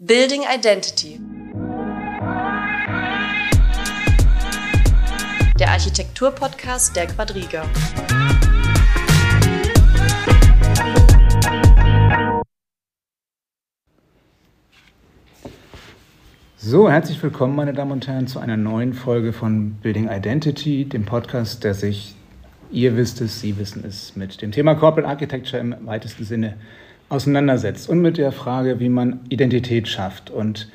Building Identity. Der Architektur-Podcast der Quadriga. So, herzlich willkommen, meine Damen und Herren, zu einer neuen Folge von Building Identity, dem Podcast, der sich, ihr wisst es, Sie wissen es, mit dem Thema Corporate Architecture im weitesten Sinne auseinandersetzt und mit der Frage, wie man Identität schafft. Und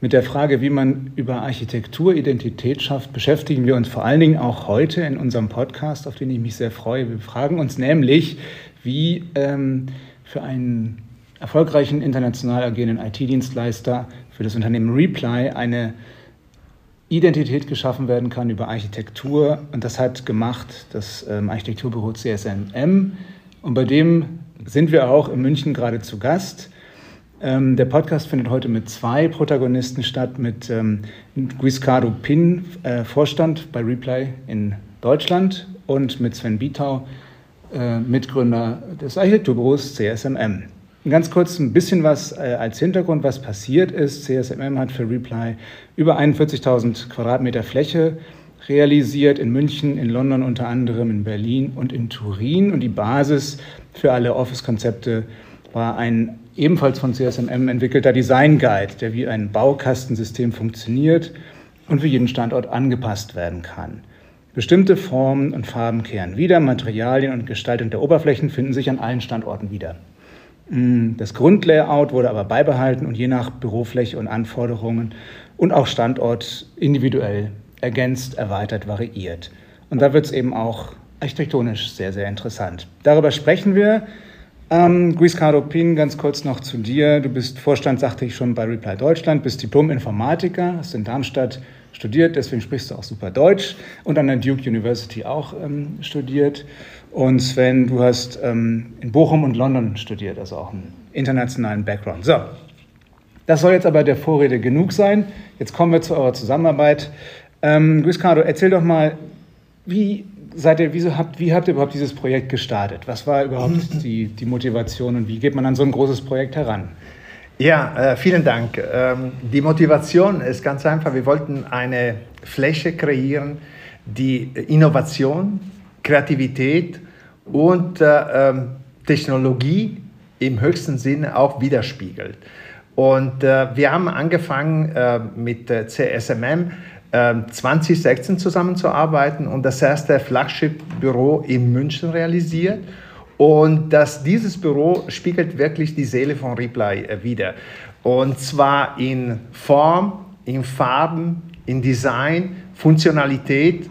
mit der Frage, wie man über Architektur Identität schafft, beschäftigen wir uns vor allen Dingen auch heute in unserem Podcast, auf den ich mich sehr freue. Wir fragen uns nämlich, wie ähm, für einen erfolgreichen international agierenden IT-Dienstleister für das Unternehmen Reply eine Identität geschaffen werden kann über Architektur. Und das hat gemacht das ähm, Architekturbüro CSMM. Und bei dem sind wir auch in München gerade zu Gast. Ähm, der Podcast findet heute mit zwei Protagonisten statt, mit ähm, Guiscardo Pin, äh, Vorstand bei Reply in Deutschland und mit Sven Bietau, äh, Mitgründer des Architekturbüros CSMM. Ganz kurz ein bisschen was äh, als Hintergrund, was passiert ist. CSMM hat für Reply über 41.000 Quadratmeter Fläche realisiert, in München, in London unter anderem, in Berlin und in Turin. Und die Basis für alle Office-Konzepte war ein ebenfalls von CSMM entwickelter Design Guide, der wie ein Baukastensystem funktioniert und für jeden Standort angepasst werden kann. Bestimmte Formen und Farben kehren wieder, Materialien und Gestaltung der Oberflächen finden sich an allen Standorten wieder. Mm, das Grundlayout wurde aber beibehalten und je nach Bürofläche und Anforderungen und auch Standort individuell ergänzt, erweitert, variiert. Und da wird es eben auch architektonisch sehr, sehr interessant. Darüber sprechen wir. Ähm, Guiscardo Pin, ganz kurz noch zu dir. Du bist Vorstand, sagte ich schon, bei Reply Deutschland, bist Diplom-Informatiker, hast in Darmstadt studiert, deswegen sprichst du auch super Deutsch und an der Duke University auch ähm, studiert. Und Sven, du hast ähm, in Bochum und London studiert, also auch einen internationalen Background. So, das soll jetzt aber der Vorrede genug sein. Jetzt kommen wir zu eurer Zusammenarbeit. Ähm, Guiscardo, erzähl doch mal, wie seid ihr, wieso habt, wie habt ihr überhaupt dieses Projekt gestartet? Was war überhaupt die, die Motivation und wie geht man an so ein großes Projekt heran? Ja, äh, vielen Dank. Ähm, die Motivation ist ganz einfach. Wir wollten eine Fläche kreieren, die Innovation, Kreativität und äh, ähm, Technologie im höchsten Sinne auch widerspiegelt. Und äh, wir haben angefangen äh, mit äh, CSMM 2016 ähm, zusammenzuarbeiten und das erste Flagship-Büro in München realisiert. Und dass dieses Büro spiegelt wirklich die Seele von Reply äh, wider. Und zwar in Form, in Farben, in Design, Funktionalität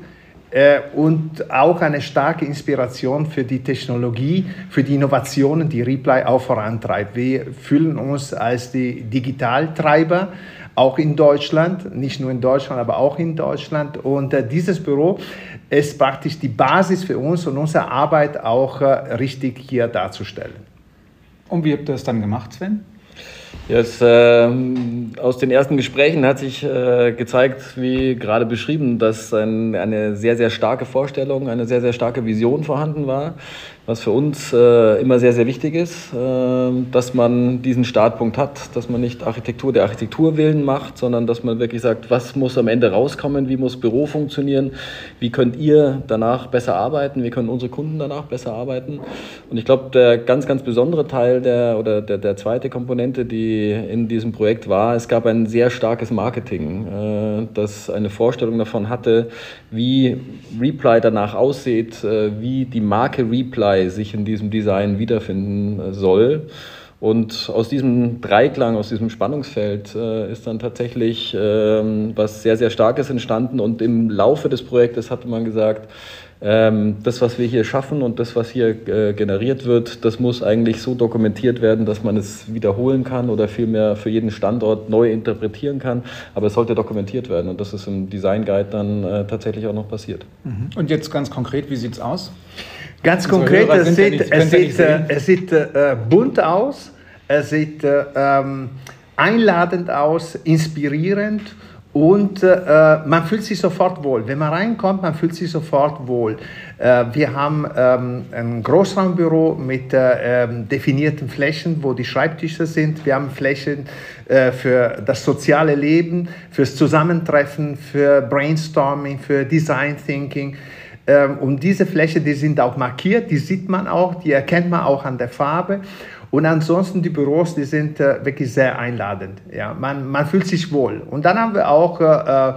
und auch eine starke Inspiration für die Technologie, für die Innovationen, die Reply auch vorantreibt. Wir fühlen uns als die Digitaltreiber auch in Deutschland, nicht nur in Deutschland, aber auch in Deutschland. Und äh, dieses Büro ist praktisch die Basis für uns und unsere Arbeit auch äh, richtig hier darzustellen. Und wie habt ihr das dann gemacht, Sven? Yes, äh, aus den ersten Gesprächen hat sich äh, gezeigt, wie gerade beschrieben, dass ein, eine sehr, sehr starke Vorstellung, eine sehr, sehr starke Vision vorhanden war was für uns äh, immer sehr, sehr wichtig ist, äh, dass man diesen Startpunkt hat, dass man nicht Architektur der Architektur willen macht, sondern dass man wirklich sagt, was muss am Ende rauskommen, wie muss Büro funktionieren, wie könnt ihr danach besser arbeiten, wie können unsere Kunden danach besser arbeiten. Und ich glaube, der ganz, ganz besondere Teil der, oder der, der zweite Komponente, die in diesem Projekt war, es gab ein sehr starkes Marketing, äh, das eine Vorstellung davon hatte, wie Reply danach aussieht, äh, wie die Marke Reply sich in diesem Design wiederfinden äh, soll. Und aus diesem Dreiklang, aus diesem Spannungsfeld äh, ist dann tatsächlich ähm, was sehr, sehr Starkes entstanden. Und im Laufe des Projektes hatte man gesagt, ähm, das, was wir hier schaffen und das, was hier äh, generiert wird, das muss eigentlich so dokumentiert werden, dass man es wiederholen kann oder vielmehr für jeden Standort neu interpretieren kann. Aber es sollte dokumentiert werden und das ist im Design Guide dann äh, tatsächlich auch noch passiert. Mhm. Und jetzt ganz konkret, wie sieht es aus? Ganz konkret, es sieht, nicht, es sieht, äh, es sieht äh, bunt aus, es sieht äh, ähm, einladend aus, inspirierend und äh, man fühlt sich sofort wohl. Wenn man reinkommt, man fühlt sich sofort wohl. Äh, wir haben ähm, ein Großraumbüro mit äh, ähm, definierten Flächen, wo die Schreibtische sind. Wir haben Flächen äh, für das soziale Leben, fürs Zusammentreffen, für Brainstorming, für Design Thinking. Ähm, und diese Flächen, die sind auch markiert, die sieht man auch, die erkennt man auch an der Farbe. Und ansonsten die Büros, die sind äh, wirklich sehr einladend. Ja, man, man fühlt sich wohl. Und dann haben wir auch äh, äh,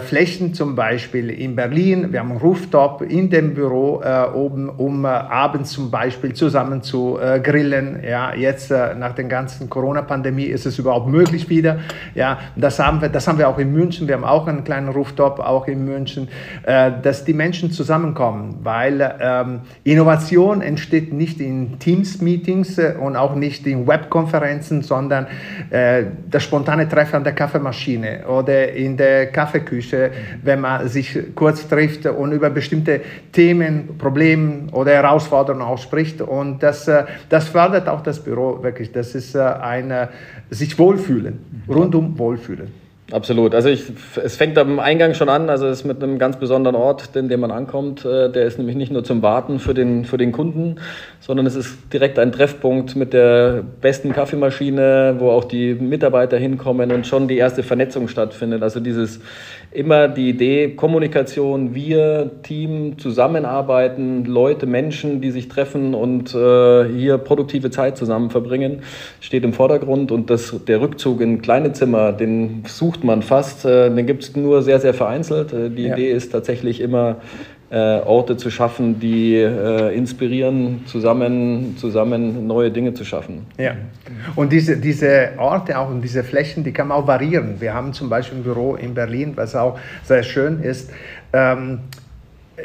Flächen zum Beispiel in Berlin. Wir haben einen Rooftop in dem Büro äh, oben, um äh, abends zum Beispiel zusammen zu äh, grillen. Ja, jetzt äh, nach der ganzen Corona-Pandemie ist es überhaupt möglich wieder. Ja, das haben wir, das haben wir auch in München. Wir haben auch einen kleinen Rooftop auch in München, äh, dass die Menschen zusammenkommen, weil ähm, Innovation entsteht nicht in Teams-Meetings und auch nicht in Webkonferenzen, sondern das spontane Treffen an der Kaffeemaschine oder in der Kaffeeküche Küche, wenn man sich kurz trifft und über bestimmte Themen, Probleme oder Herausforderungen ausspricht. Und das, äh, das fördert auch das Büro wirklich. Das ist äh, ein sich wohlfühlen, rundum wohlfühlen. Absolut. Also ich, es fängt am Eingang schon an. Also es ist mit einem ganz besonderen Ort, in dem man ankommt. Äh, der ist nämlich nicht nur zum Warten für den, für den Kunden, sondern es ist direkt ein Treffpunkt mit der besten Kaffeemaschine, wo auch die Mitarbeiter hinkommen und schon die erste Vernetzung stattfindet. Also dieses immer die Idee, Kommunikation, wir, Team, zusammenarbeiten, Leute, Menschen, die sich treffen und äh, hier produktive Zeit zusammen verbringen, steht im Vordergrund. Und das, der Rückzug in kleine Zimmer, den sucht man fast, äh, den gibt es nur sehr, sehr vereinzelt. Äh, die ja. Idee ist tatsächlich immer, äh, Orte zu schaffen, die äh, inspirieren, zusammen, zusammen neue Dinge zu schaffen. Ja, und diese, diese Orte auch und diese Flächen, die kann man auch variieren. Wir haben zum Beispiel ein Büro in Berlin, was auch sehr schön ist. Ähm,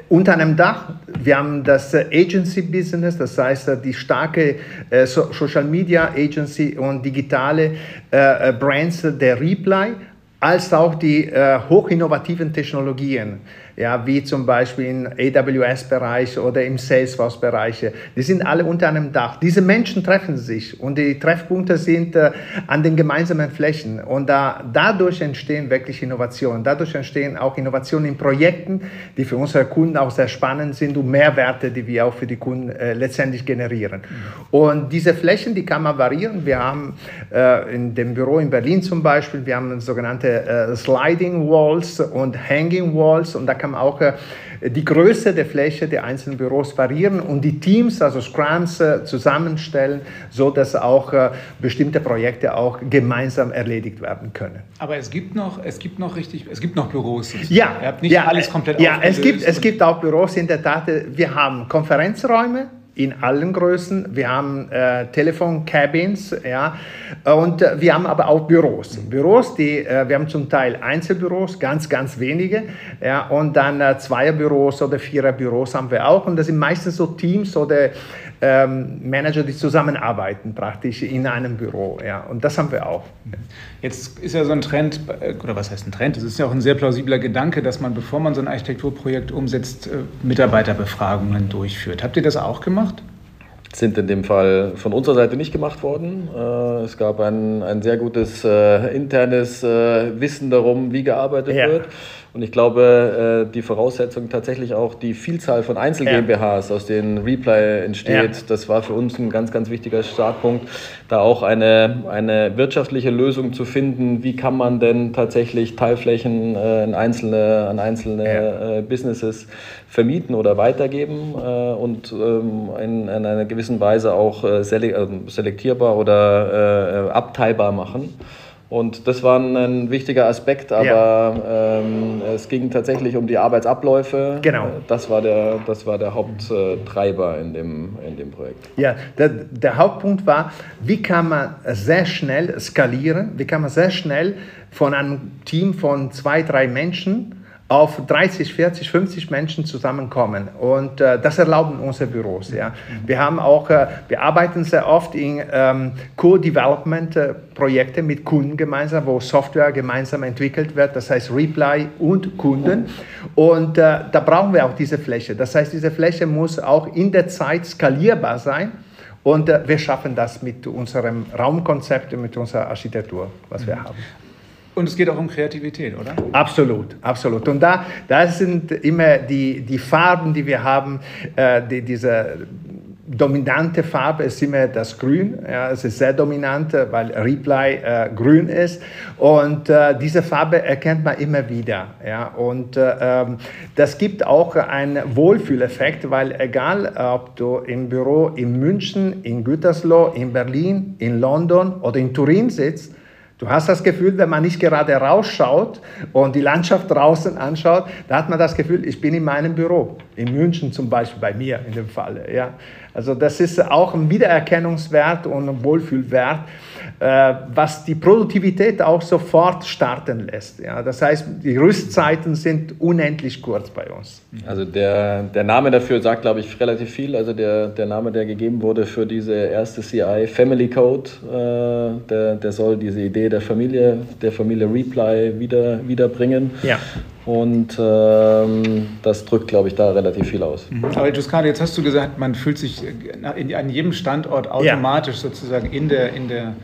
unter einem Dach. Wir haben das äh, Agency Business, das heißt die starke Social Media Agency und digitale Brands der Reply, als auch die hochinnovativen Technologien ja, wie zum Beispiel im AWS-Bereich oder im Salesforce-Bereich. Die sind alle unter einem Dach. Diese Menschen treffen sich und die Treffpunkte sind äh, an den gemeinsamen Flächen und da, dadurch entstehen wirklich Innovationen. Dadurch entstehen auch Innovationen in Projekten, die für unsere Kunden auch sehr spannend sind und Mehrwerte, die wir auch für die Kunden äh, letztendlich generieren. Und diese Flächen, die kann man variieren. Wir haben äh, in dem Büro in Berlin zum Beispiel, wir haben sogenannte äh, Sliding Walls und Hanging Walls und da kann kann auch äh, die Größe der Fläche der einzelnen Büros variieren und die Teams, also Scrums, äh, zusammenstellen, so dass auch äh, bestimmte Projekte auch gemeinsam erledigt werden können. Aber es gibt noch, es gibt noch richtig, es gibt noch Büros. Ja, Ihr habt nicht ja, alles komplett Ja, es gibt, es gibt auch Büros in der Tat. Wir haben Konferenzräume in allen Größen. Wir haben äh, Telefoncabins, ja, und äh, wir haben aber auch Büros. Büros, die, äh, wir haben zum Teil Einzelbüros, ganz, ganz wenige, ja, und dann äh, Zweierbüros oder Viererbüros haben wir auch. Und das sind meistens so Teams oder ähm, Manager, die zusammenarbeiten praktisch in einem Büro. Ja. Und das haben wir auch. Jetzt ist ja so ein Trend, äh, oder was heißt ein Trend? Es ist ja auch ein sehr plausibler Gedanke, dass man, bevor man so ein Architekturprojekt umsetzt, äh, Mitarbeiterbefragungen durchführt. Habt ihr das auch gemacht? sind in dem Fall von unserer Seite nicht gemacht worden. Äh, es gab ein, ein sehr gutes internes Wissen darum, wie gearbeitet ja. wird. Und ich glaube, äh, die Voraussetzung tatsächlich auch die Vielzahl von Einzel-GmbHs, ja. aus denen Reply entsteht, ja. das war für uns ein ganz, ganz wichtiger Startpunkt, da auch eine, eine wirtschaftliche Lösung zu finden. Wie kann man denn tatsächlich Teilflächen äh, an einzelne, an einzelne ja. Äh, Businesses vermieten oder weitergeben und ähm, in, in, einer gewissen Weise auch selektierbar oder abteilbar machen. Und das war ein wichtiger Aspekt, aber ja. ähm, es ging tatsächlich um die Arbeitsabläufe. Genau. Das war der, das war der Haupttreiber in dem, in dem Projekt. Ja, der, der Hauptpunkt war, wie kann man sehr schnell skalieren, wie kann man sehr schnell von einem Team von zwei, drei Menschen auf 30, 40, 50 Menschen zusammenkommen. Und äh, das erlauben unsere Büros. Ja. Wir, haben auch, äh, wir arbeiten sehr oft in ähm, Co-Development-Projekte mit Kunden gemeinsam, wo Software gemeinsam entwickelt wird, das heißt Reply und Kunden. Und äh, da brauchen wir auch diese Fläche. Das heißt, diese Fläche muss auch in der Zeit skalierbar sein. Und äh, wir schaffen das mit unserem Raumkonzept und mit unserer Architektur, was wir haben. Und es geht auch um Kreativität, oder? Absolut, absolut. Und da, da sind immer die, die Farben, die wir haben, äh, die, diese dominante Farbe ist immer das Grün. Ja, es ist sehr dominant, weil Reply äh, grün ist. Und äh, diese Farbe erkennt man immer wieder. Ja, und äh, ähm, das gibt auch einen Wohlfühleffekt, weil egal, ob du im Büro in München, in Gütersloh, in Berlin, in London oder in Turin sitzt, Du hast das Gefühl, wenn man nicht gerade rausschaut und die Landschaft draußen anschaut, da hat man das Gefühl, ich bin in meinem Büro. In München zum Beispiel, bei mir in dem Falle. Ja. Also das ist auch ein Wiedererkennungswert und ein Wohlfühlwert, was die Produktivität auch sofort starten lässt. Ja. Das heißt, die Rüstzeiten sind unendlich kurz bei uns. Also der, der Name dafür sagt, glaube ich, relativ viel. Also der, der Name, der gegeben wurde für diese erste CI, Family Code, äh, der, der soll diese Idee der Familie, der Familie Reply wieder, wiederbringen. Ja. Und ähm, das drückt, glaube ich, da relativ viel aus. Mhm. Aber Giuscard, jetzt hast du gesagt, man fühlt sich in, an jedem Standort automatisch ja. sozusagen in der, in der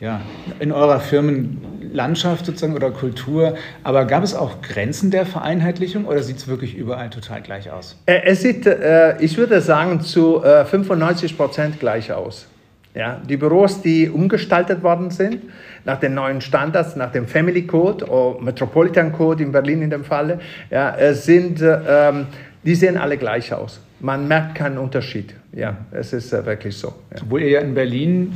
ja, in eurer Firmenlandschaft sozusagen oder Kultur. Aber gab es auch Grenzen der Vereinheitlichung oder sieht es wirklich überall total gleich aus? Äh, es sieht, äh, ich würde sagen, zu 95 äh, Prozent gleich aus. Ja, die Büros, die umgestaltet worden sind, nach den neuen Standards, nach dem Family Code oder Metropolitan Code in Berlin in dem Falle, ja, sind, ähm, die sehen alle gleich aus. Man merkt keinen Unterschied. Ja, es ist äh, wirklich so. Ja. Obwohl ihr ja in Berlin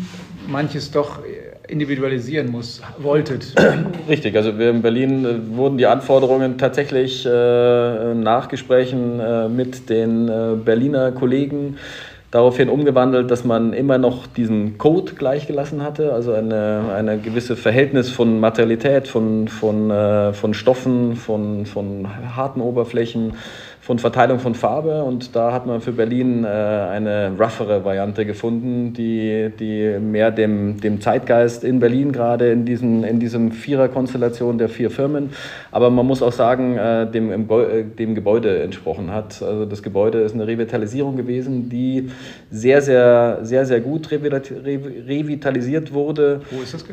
manches doch individualisieren muss, wolltet. Richtig, also wir in Berlin äh, wurden die Anforderungen tatsächlich äh, nach Gesprächen äh, mit den äh, Berliner Kollegen daraufhin umgewandelt, dass man immer noch diesen Code gleichgelassen hatte, also eine, eine gewisse Verhältnis von Materialität, von, von, äh, von Stoffen, von, von harten Oberflächen, von Verteilung von Farbe und da hat man für Berlin äh, eine roughere Variante gefunden, die, die mehr dem, dem Zeitgeist in Berlin gerade in, diesen, in diesem Vierer-Konstellation der vier Firmen, aber man muss auch sagen, äh, dem, äh, dem Gebäude entsprochen hat. Also das Gebäude ist eine Revitalisierung gewesen, die sehr, sehr, sehr, sehr gut revitalisiert wurde. Wo ist das?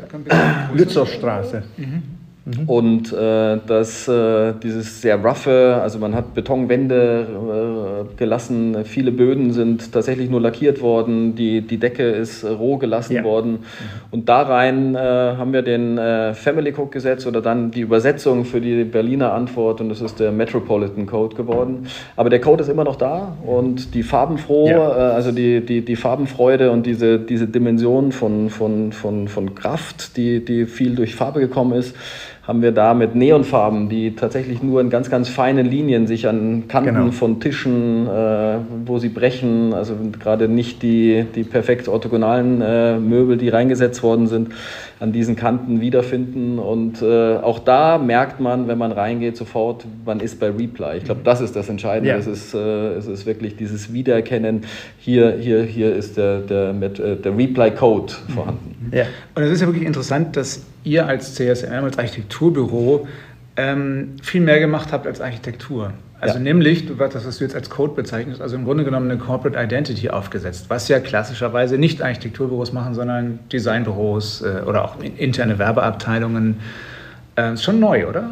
Lützowstraße. Mhm. Mhm. Und äh, das, äh, dieses sehr roughe, also man hat Betonwände äh, gelassen, viele Böden sind tatsächlich nur lackiert worden, die, die Decke ist roh gelassen ja. worden. Mhm. Und da rein äh, haben wir den äh, Family Code gesetzt oder dann die Übersetzung für die Berliner Antwort und das ist der Metropolitan Code geworden. Aber der Code ist immer noch da und die farbenfrohe, ja. Äh, also die, die, die Farbenfreude und diese, diese Dimension von, von, von, von Kraft, die, die viel durch Farbe gekommen ist, haben wir da mit Neonfarben, die tatsächlich nur in ganz, ganz feinen Linien sich an Kanten genau. von Tischen, äh, wo sie brechen, also gerade nicht die, die perfekt orthogonalen äh, Möbel, die reingesetzt worden sind, an diesen Kanten wiederfinden. Und äh, auch da merkt man, wenn man reingeht, sofort, man ist bei Reply. Ich glaube, das ist das Entscheidende. Ja. Es, ist, äh, es ist wirklich dieses Wiedererkennen. Hier, hier, hier ist der, der, äh, der Reply-Code vorhanden. Ja. Und es ist ja wirklich interessant, dass ihr als CSM, als Architekturbüro, ähm, viel mehr gemacht habt als Architektur. Also ja. nämlich, das, was du jetzt als Code bezeichnest, also im Grunde genommen eine Corporate Identity aufgesetzt, was ja klassischerweise nicht Architekturbüros machen, sondern Designbüros äh, oder auch interne Werbeabteilungen. Äh, ist schon neu, oder?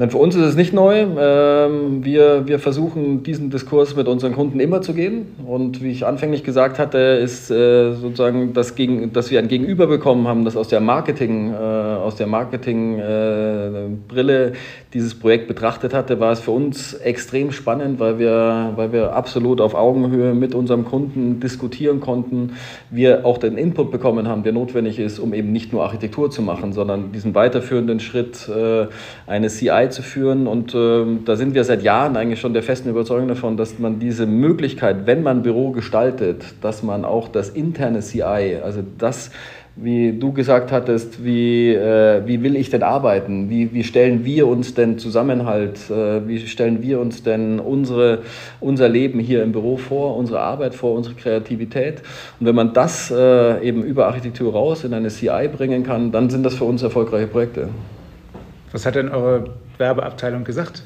Nein, für uns ist es nicht neu. Ähm, wir, wir versuchen diesen Diskurs mit unseren Kunden immer zu gehen. Und wie ich anfänglich gesagt hatte, ist äh, sozusagen, das dass wir ein Gegenüber bekommen haben, das aus der Marketing, äh, aus der Marketing-Brille dieses Projekt betrachtet hatte, war es für uns extrem spannend, weil wir, weil wir absolut auf Augenhöhe mit unserem Kunden diskutieren konnten. Wir auch den Input bekommen haben, der notwendig ist, um eben nicht nur Architektur zu machen, sondern diesen weiterführenden Schritt, äh, eine CI herbeizuführen. Und äh, da sind wir seit Jahren eigentlich schon der festen Überzeugung davon, dass man diese Möglichkeit, wenn man Büro gestaltet, dass man auch das interne CI, also das, wie du gesagt hattest, wie, äh, wie will ich denn arbeiten? Wie, wie stellen wir uns denn Zusammenhalt? Äh, wie stellen wir uns denn unsere, unser Leben hier im Büro vor, unsere Arbeit vor, unsere Kreativität? Und wenn man das äh, eben über Architektur raus in eine CI bringen kann, dann sind das für uns erfolgreiche Projekte. Was hat denn eure Werbeabteilung gesagt?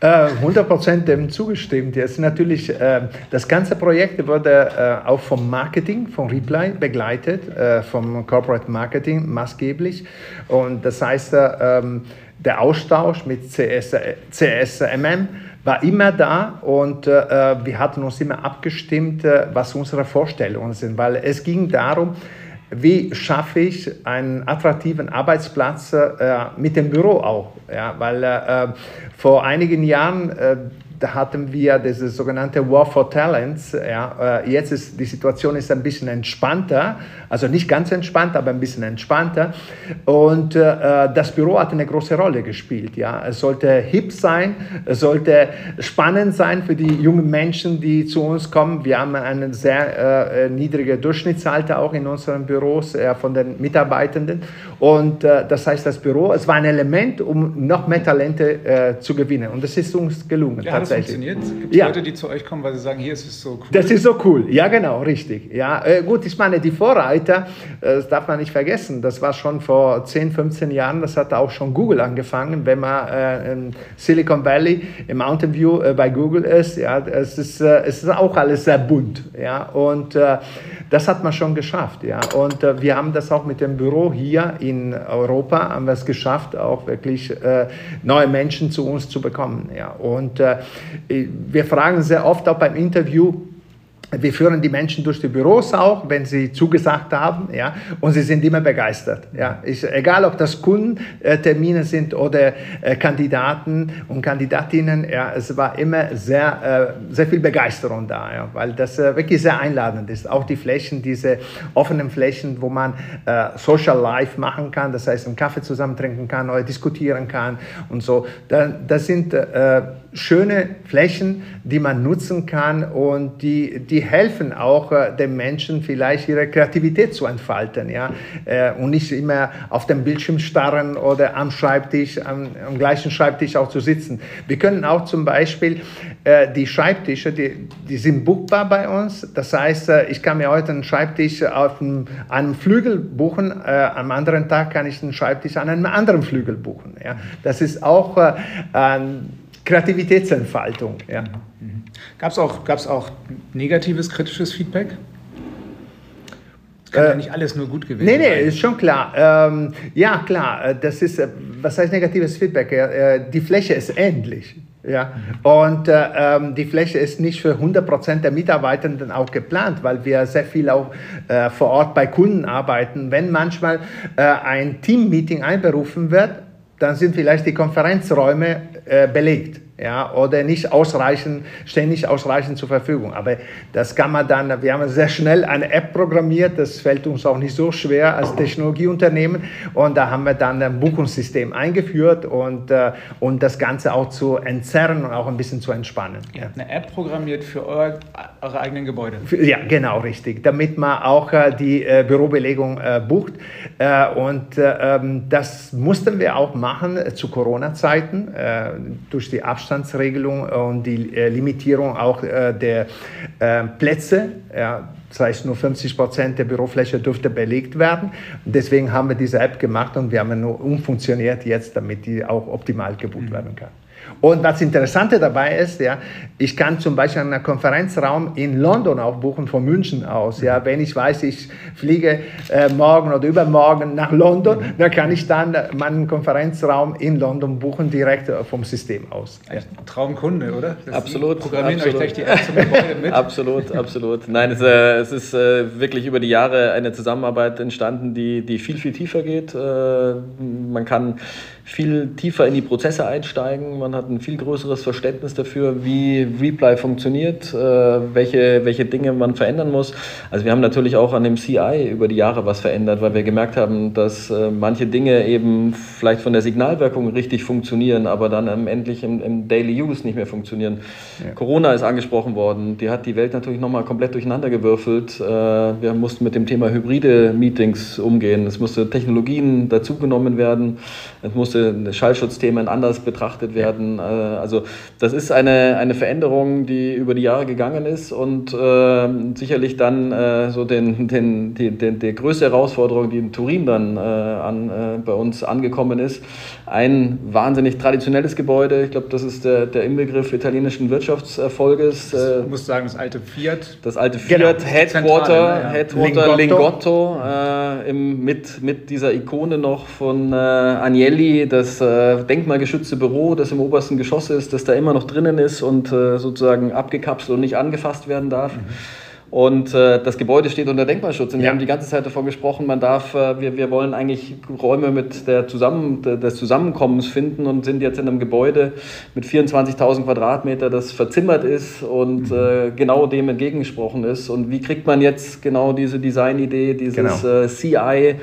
100% äh, dem zugestimmt. Jetzt natürlich, äh, das ganze Projekt wurde äh, auch vom Marketing, von Reply begleitet, vom Corporate Marketing maßgeblich. Und das heißt, ähm, der Austausch mit CS, CSMM war immer da und wir hatten uns immer abgestimmt, was unsere Vorstellungen sind, weil es ging darum, wie schaffe ich einen attraktiven Arbeitsplatz äh, mit dem Büro auch. Ja, weil äh, vor einigen Jahren äh, da hatten wir diese sogenannte War for Talents. Ja, äh, jetzt ist die Situation ist ein bisschen entspannter, also nicht ganz entspannt, aber ein bisschen entspannter. Und äh, das Büro hat eine große Rolle gespielt. Ja, es sollte hip sein, es sollte spannend sein für die jungen Menschen, die zu uns kommen. Wir haben einen sehr äh, niedrigen Durchschnittsalter auch in unseren Büros äh, von den Mitarbeitenden. Und äh, das heißt, das Büro, es war ein Element, um noch mehr Talente äh, zu gewinnen. Und das ist uns gelungen. Ja, tatsächlich. funktioniert? Gibt ja. Leute, die zu euch kommen, weil sie sagen, hier ist es so cool? Das ist so cool, ja genau, richtig. Ja, äh, gut, ich meine, die Vorreiter, äh, das darf man nicht vergessen, das war schon vor 10, 15 Jahren, das hat auch schon Google angefangen, wenn man äh, in Silicon Valley im Mountain View äh, bei Google ist, ja, es ist, äh, es ist auch alles sehr bunt, ja, und äh, das hat man schon geschafft, ja, und wir haben das auch mit dem Büro hier in Europa, haben wir es geschafft, auch wirklich neue Menschen zu uns zu bekommen, ja, und wir fragen sehr oft auch beim Interview, wir führen die Menschen durch die Büros auch, wenn sie zugesagt haben, ja, und sie sind immer begeistert. Ja. Ich, egal, ob das Kundentermine sind oder äh, Kandidaten und Kandidatinnen, ja, es war immer sehr, äh, sehr viel Begeisterung da, ja, weil das äh, wirklich sehr einladend ist. Auch die Flächen, diese offenen Flächen, wo man Social Life machen kann, das heißt, einen Kaffee zusammen trinken kann oder diskutieren kann und so. Da, das sind schöne Flächen, die man nutzen kann und die, die helfen auch äh, den Menschen vielleicht ihre Kreativität zu entfalten ja? Äh, und nicht immer auf dem Bildschirm starren oder am Schreibtisch, am, am gleichen Schreibtisch auch zu sitzen. Wir können auch zum Beispiel äh, die Schreibtische, die, die sind buchbar bei uns. Das heißt, äh, ich kann mir heute einen Schreibtisch auf einem, einem Flügel buchen, äh, am anderen Tag kann ich einen Schreibtisch an einem anderen Flügel buchen. Ja? Das ist auch äh, Kreativitätsentfaltung. Ja. Mhm. Gab es auch, gab's auch negatives, kritisches Feedback? Es kann äh, ja nicht alles nur gut gewesen nee, nee, ist schon klar. Ähm, ja, klar, äh, das ist, äh, was heißt negatives Feedback? Äh, die Fläche ist ähnlich. Ja, und äh, ähm, die Fläche ist nicht für 100% der Mitarbeitenden auch geplant, weil wir sehr viel auch äh, vor Ort bei Kunden arbeiten. Wenn manchmal äh, ein Team-Meeting einberufen wird, dann sind vielleicht die Konferenzräume belegt ja, oder nicht ausreichend, stehen nicht ausreichend zur Verfügung. Aber das kann man dann, wir haben sehr schnell eine App programmiert, das fällt uns auch nicht so schwer als Technologieunternehmen und da haben wir dann ein Buchungssystem eingeführt und, äh, und das Ganze auch zu entzerren und auch ein bisschen zu entspannen. Ihr habt eine App programmiert für euer, eure eigenen Gebäude? Für, ja, genau, richtig, damit man auch äh, die äh, Bürobelegung äh, bucht äh, und äh, ähm, das mussten wir auch machen zu Corona-Zeiten durch die Abstand Abstandsregelung und die äh, Limitierung auch äh, der äh, Plätze. Ja, das heißt, nur 50 Prozent der Bürofläche dürfte belegt werden. Deswegen haben wir diese App gemacht und wir haben nur umfunktioniert jetzt, damit die auch optimal gebucht mhm. werden kann. Und was Interessante dabei ist, ja, ich kann zum Beispiel einen Konferenzraum in London auch buchen, von München aus. Ja, wenn ich weiß, ich fliege äh, morgen oder übermorgen nach London, dann kann ich dann meinen Konferenzraum in London buchen, direkt äh, vom System aus. Ja. Traumkunde, oder? Das absolut. Programmieren absolut. euch gleich die App zum Gebäude mit. absolut, absolut. Nein, es, äh, es ist äh, wirklich über die Jahre eine Zusammenarbeit entstanden, die, die viel, viel tiefer geht. Äh, man kann viel tiefer in die Prozesse einsteigen. Man hat ein viel größeres Verständnis dafür, wie Reply funktioniert, äh, welche, welche Dinge man verändern muss. Also wir haben natürlich auch an dem CI über die Jahre was verändert, weil wir gemerkt haben, dass äh, manche Dinge eben vielleicht von der Signalwirkung richtig funktionieren, aber dann endlich im, im Daily Use nicht mehr funktionieren. Ja. Corona ist angesprochen worden. Die hat die Welt natürlich nochmal komplett durcheinander gewürfelt. Äh, wir mussten mit dem Thema hybride Meetings umgehen. Es musste Technologien dazugenommen werden. Es musste Schallschutzthemen anders betrachtet werden hatten. Äh, also das ist eine, eine Veränderung, die über die Jahre gegangen ist und äh, sicherlich dann äh, so den, den, die, den, die größte Herausforderung, die in Turin dann äh, an, äh, bei uns angekommen ist. Ein wahnsinnig traditionelles Gebäude, ich glaube, das ist der, der Inbegriff italienischen Wirtschaftserfolges. Ich muss sagen, das alte Fiat. Das alte Fiat, genau. Headwater, Zentrale, ja. Headwater Lingotto, Lingotto im, mit, mit dieser Ikone noch von Agnelli, das denkmalgeschützte Büro, das im obersten Geschoss ist, das da immer noch drinnen ist und äh, sozusagen abgekapselt und nicht angefasst werden darf. Mhm. Und äh, das Gebäude steht unter Denkmalschutz. Und ja. wir haben die ganze Zeit davon gesprochen, man darf, äh, wir, wir wollen eigentlich Räume mit der Zusammen, des Zusammenkommens finden und sind jetzt in einem Gebäude mit 24.000 Quadratmeter, das verzimmert ist und mhm. äh, genau dem entgegengesprochen ist. Und wie kriegt man jetzt genau diese Designidee, dieses genau. Äh, CI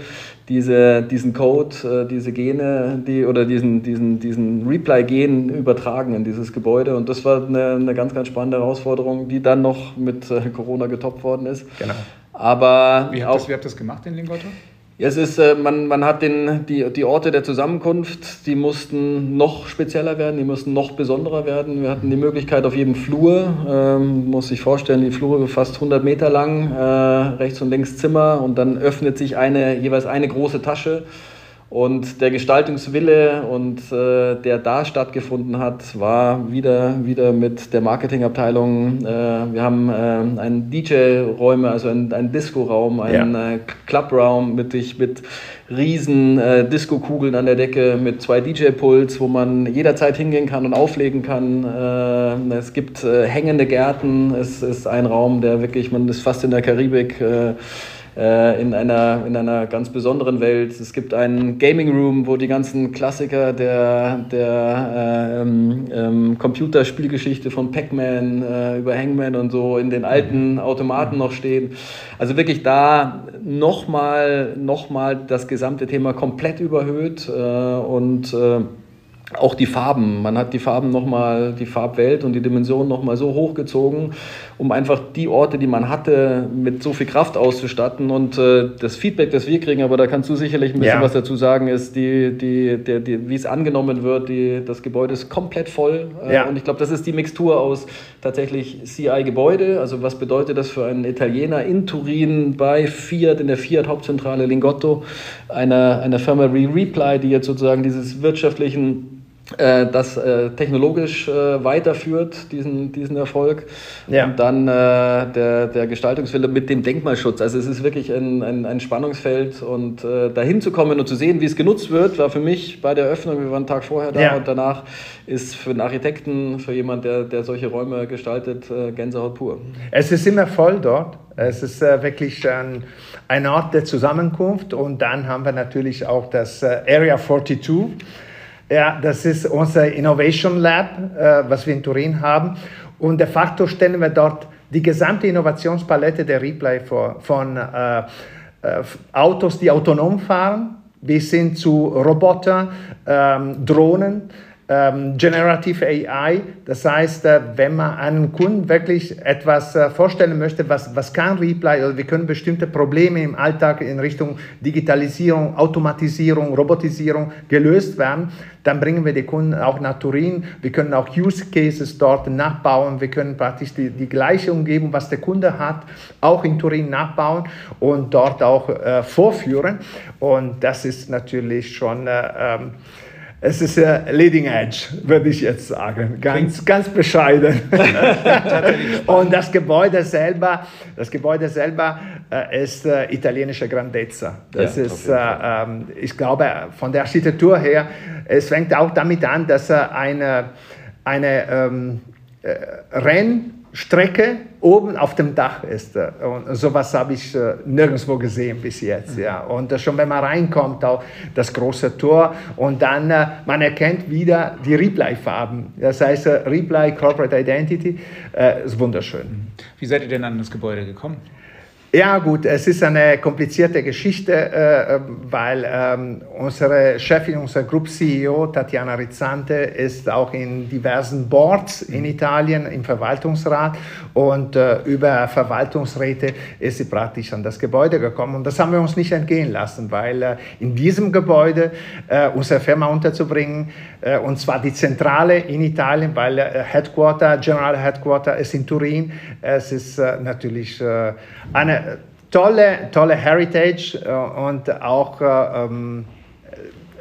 diese, diesen Code, äh, diese Gene, die oder diesen, diesen, diesen Reply-Gen übertragen in dieses Gebäude. Und das war eine, eine ganz, ganz spannende Herausforderung, die dann noch mit äh, Corona getoppt worden ist. Genau. Aber wie habt, auch, das, wie habt ihr das gemacht in Lingotto? Es ist, äh, man, man hat den, die, die Orte der Zusammenkunft, die mussten noch spezieller werden, die mussten noch besonderer werden. Wir hatten die Möglichkeit auf jedem Flur, ähm, muss sich vorstellen, die Flure fast 100 Meter lang, äh, rechts und links Zimmer und dann öffnet sich eine, jeweils eine große Tasche und der Gestaltungswille und äh, der da stattgefunden hat, war wieder, wieder mit der Marketingabteilung. Äh, wir haben äh, einen DJ-Räume, also einen, einen Disco-Raum, einen ja. Äh, Clubraum mit, mit riesen äh, Disco-Kugeln an der Decke, mit zwei DJ-Puls, wo man jederzeit hingehen kann und auflegen kann. Äh, es gibt hängende Gärten. Es ist ein Raum, der wirklich, man ist fast in der Karibik äh, in, einer, in einer ganz besonderen Welt. Es gibt einen Gaming Room, wo die ganzen Klassiker der, der äh, ähm, ähm, Computerspielgeschichte von Pac-Man äh, über Hangman und so in den alten Automaten noch stehen. Also wirklich da nochmal noch mal das gesamte Thema komplett überhöht äh, und äh, auch die Farben. Man hat die Farben nochmal, die Farbwelt und die Dimension nochmal so hochgezogen, um einfach die Orte, die man hatte, mit so viel Kraft auszustatten. Und äh, das Feedback, das wir kriegen, aber da kannst du sicherlich ein bisschen ja. was dazu sagen, ist, die, die, der, die, wie es angenommen wird. Die, das Gebäude ist komplett voll. Äh, ja. Und ich glaube, das ist die Mixtur aus tatsächlich CI-Gebäude. Also was bedeutet das für einen Italiener in Turin bei Fiat, in der Fiat-Hauptzentrale Lingotto, einer, einer Firma wie Reply, die jetzt sozusagen dieses wirtschaftlichen äh, das äh, technologisch äh, weiterführt, diesen, diesen Erfolg. Ja. Und dann äh, der, der Gestaltungswille mit dem Denkmalschutz. Also es ist wirklich ein, ein, ein Spannungsfeld und äh, dahin zu kommen und zu sehen, wie es genutzt wird, war für mich bei der Eröffnung, wir waren einen Tag vorher da ja. und danach ist für einen Architekten, für jemanden, der, der solche Räume gestaltet, äh, Gänsehaut pur. Es ist immer voll dort. Es ist wirklich ein, ein Ort der Zusammenkunft und dann haben wir natürlich auch das Area 42 ja, das ist unser Innovation Lab, äh, was wir in Turin haben. Und de facto stellen wir dort die gesamte Innovationspalette der Replay vor, von äh, äh, Autos, die autonom fahren, bis hin zu Robotern, ähm, Drohnen ähm, Generative AI. Das heißt, äh, wenn man einem Kunden wirklich etwas äh, vorstellen möchte, was, was kann Reply, also wir können bestimmte Probleme im Alltag in Richtung Digitalisierung, Automatisierung, Robotisierung gelöst werden, dann bringen wir die Kunden auch nach Turin. Wir können auch Use Cases dort nachbauen. Wir können praktisch die, die gleiche Umgebung, was der Kunde hat, auch in Turin nachbauen und dort auch äh, vorführen. Und das ist natürlich schon äh, ähm, es ist ja Leading Edge, würde ich jetzt sagen. Ganz, ganz bescheiden. und das Gebäude selber, das Gebäude selber äh, ist äh, italienische Grandezza. Das ja, ist, äh, ähm, ich glaube, von der Architektur her, es fängt auch damit an, dass er eine, eine ähm, äh, Renn Strecke oben auf dem Dach ist. Und sowas habe ich äh, nirgendwo gesehen bis jetzt. Ja. Mhm. Und schon wenn man reinkommt, auch das große Tor und dann, äh, man erkennt wieder die Reply-Farben. Das heißt, äh, Reply Corporate Identity ist wunderschön. Wie seid ihr denn an das Gebäude gekommen? Ja gut, es ist eine komplizierte Geschichte, äh, weil ähm, unsere Chefin, unser Group CEO Tatjana Rizzante ist auch in diversen Boards in Italien im Verwaltungsrat und äh, über Verwaltungsräte ist sie praktisch an das Gebäude gekommen und das haben wir uns nicht entgehen lassen, weil äh, in diesem Gebäude äh, unsere Firma unterzubringen äh, und zwar die Zentrale in Italien, weil äh, Headquarter, General Headquarter ist in Turin. Es ist natürlich eine tolle, tolle Heritage äh, und auch äh, ähm,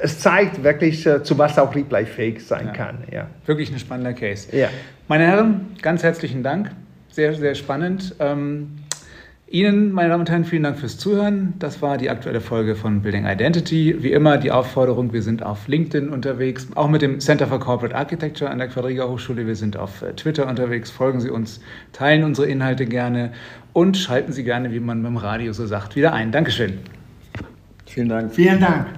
es zeigt wirklich, äh, zu was auch Replay fähig sein ja. kann. Ja. Wirklich ein spannender Case. Ja. Meine Herren, ganz herzlichen Dank. Sehr, sehr spannend. Ähm, Ihnen, meine Damen und Herren, vielen Dank fürs Zuhören. Das war die aktuelle Folge von Building Identity. Wie immer die Aufforderung, wir sind auf LinkedIn unterwegs, auch mit dem Center for Corporate Architecture an der Quadriga Hochschule. Wir sind auf äh, Twitter unterwegs. Folgen Sie uns, teilen unsere Inhalte gerne und schalten Sie gerne, wie man beim Radio so sagt, wieder ein. Dankeschön. Vielen Dank. Vielen Dank.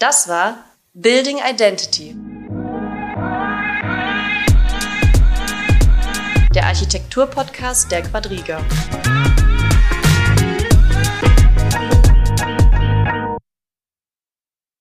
Das war Building Identity. Der Architektur-Podcast der Quadriga.